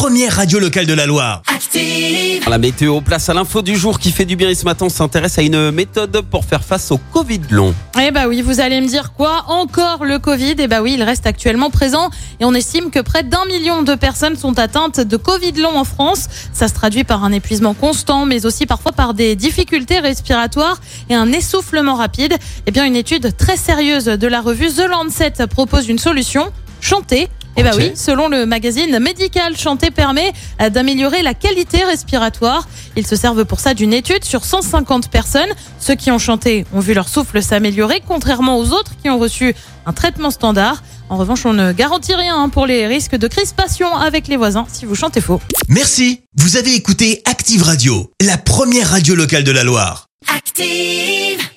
première radio locale de la Loire. Active. La météo, place à l'info du jour qui fait du bien et ce matin on s'intéresse à une méthode pour faire face au Covid long. Eh bah oui, vous allez me dire quoi? Encore le Covid? Eh bah oui, il reste actuellement présent et on estime que près d'un million de personnes sont atteintes de Covid long en France. Ça se traduit par un épuisement constant, mais aussi parfois par des difficultés respiratoires et un essoufflement rapide. Eh bien, une étude très sérieuse de la revue The Lancet propose une solution chanter eh bah oui, selon le magazine médical, chanter permet euh, d'améliorer la qualité respiratoire. Ils se servent pour ça d'une étude sur 150 personnes. Ceux qui ont chanté ont vu leur souffle s'améliorer, contrairement aux autres qui ont reçu un traitement standard. En revanche, on ne garantit rien hein, pour les risques de crispation avec les voisins si vous chantez faux. Merci. Vous avez écouté Active Radio, la première radio locale de la Loire. Active!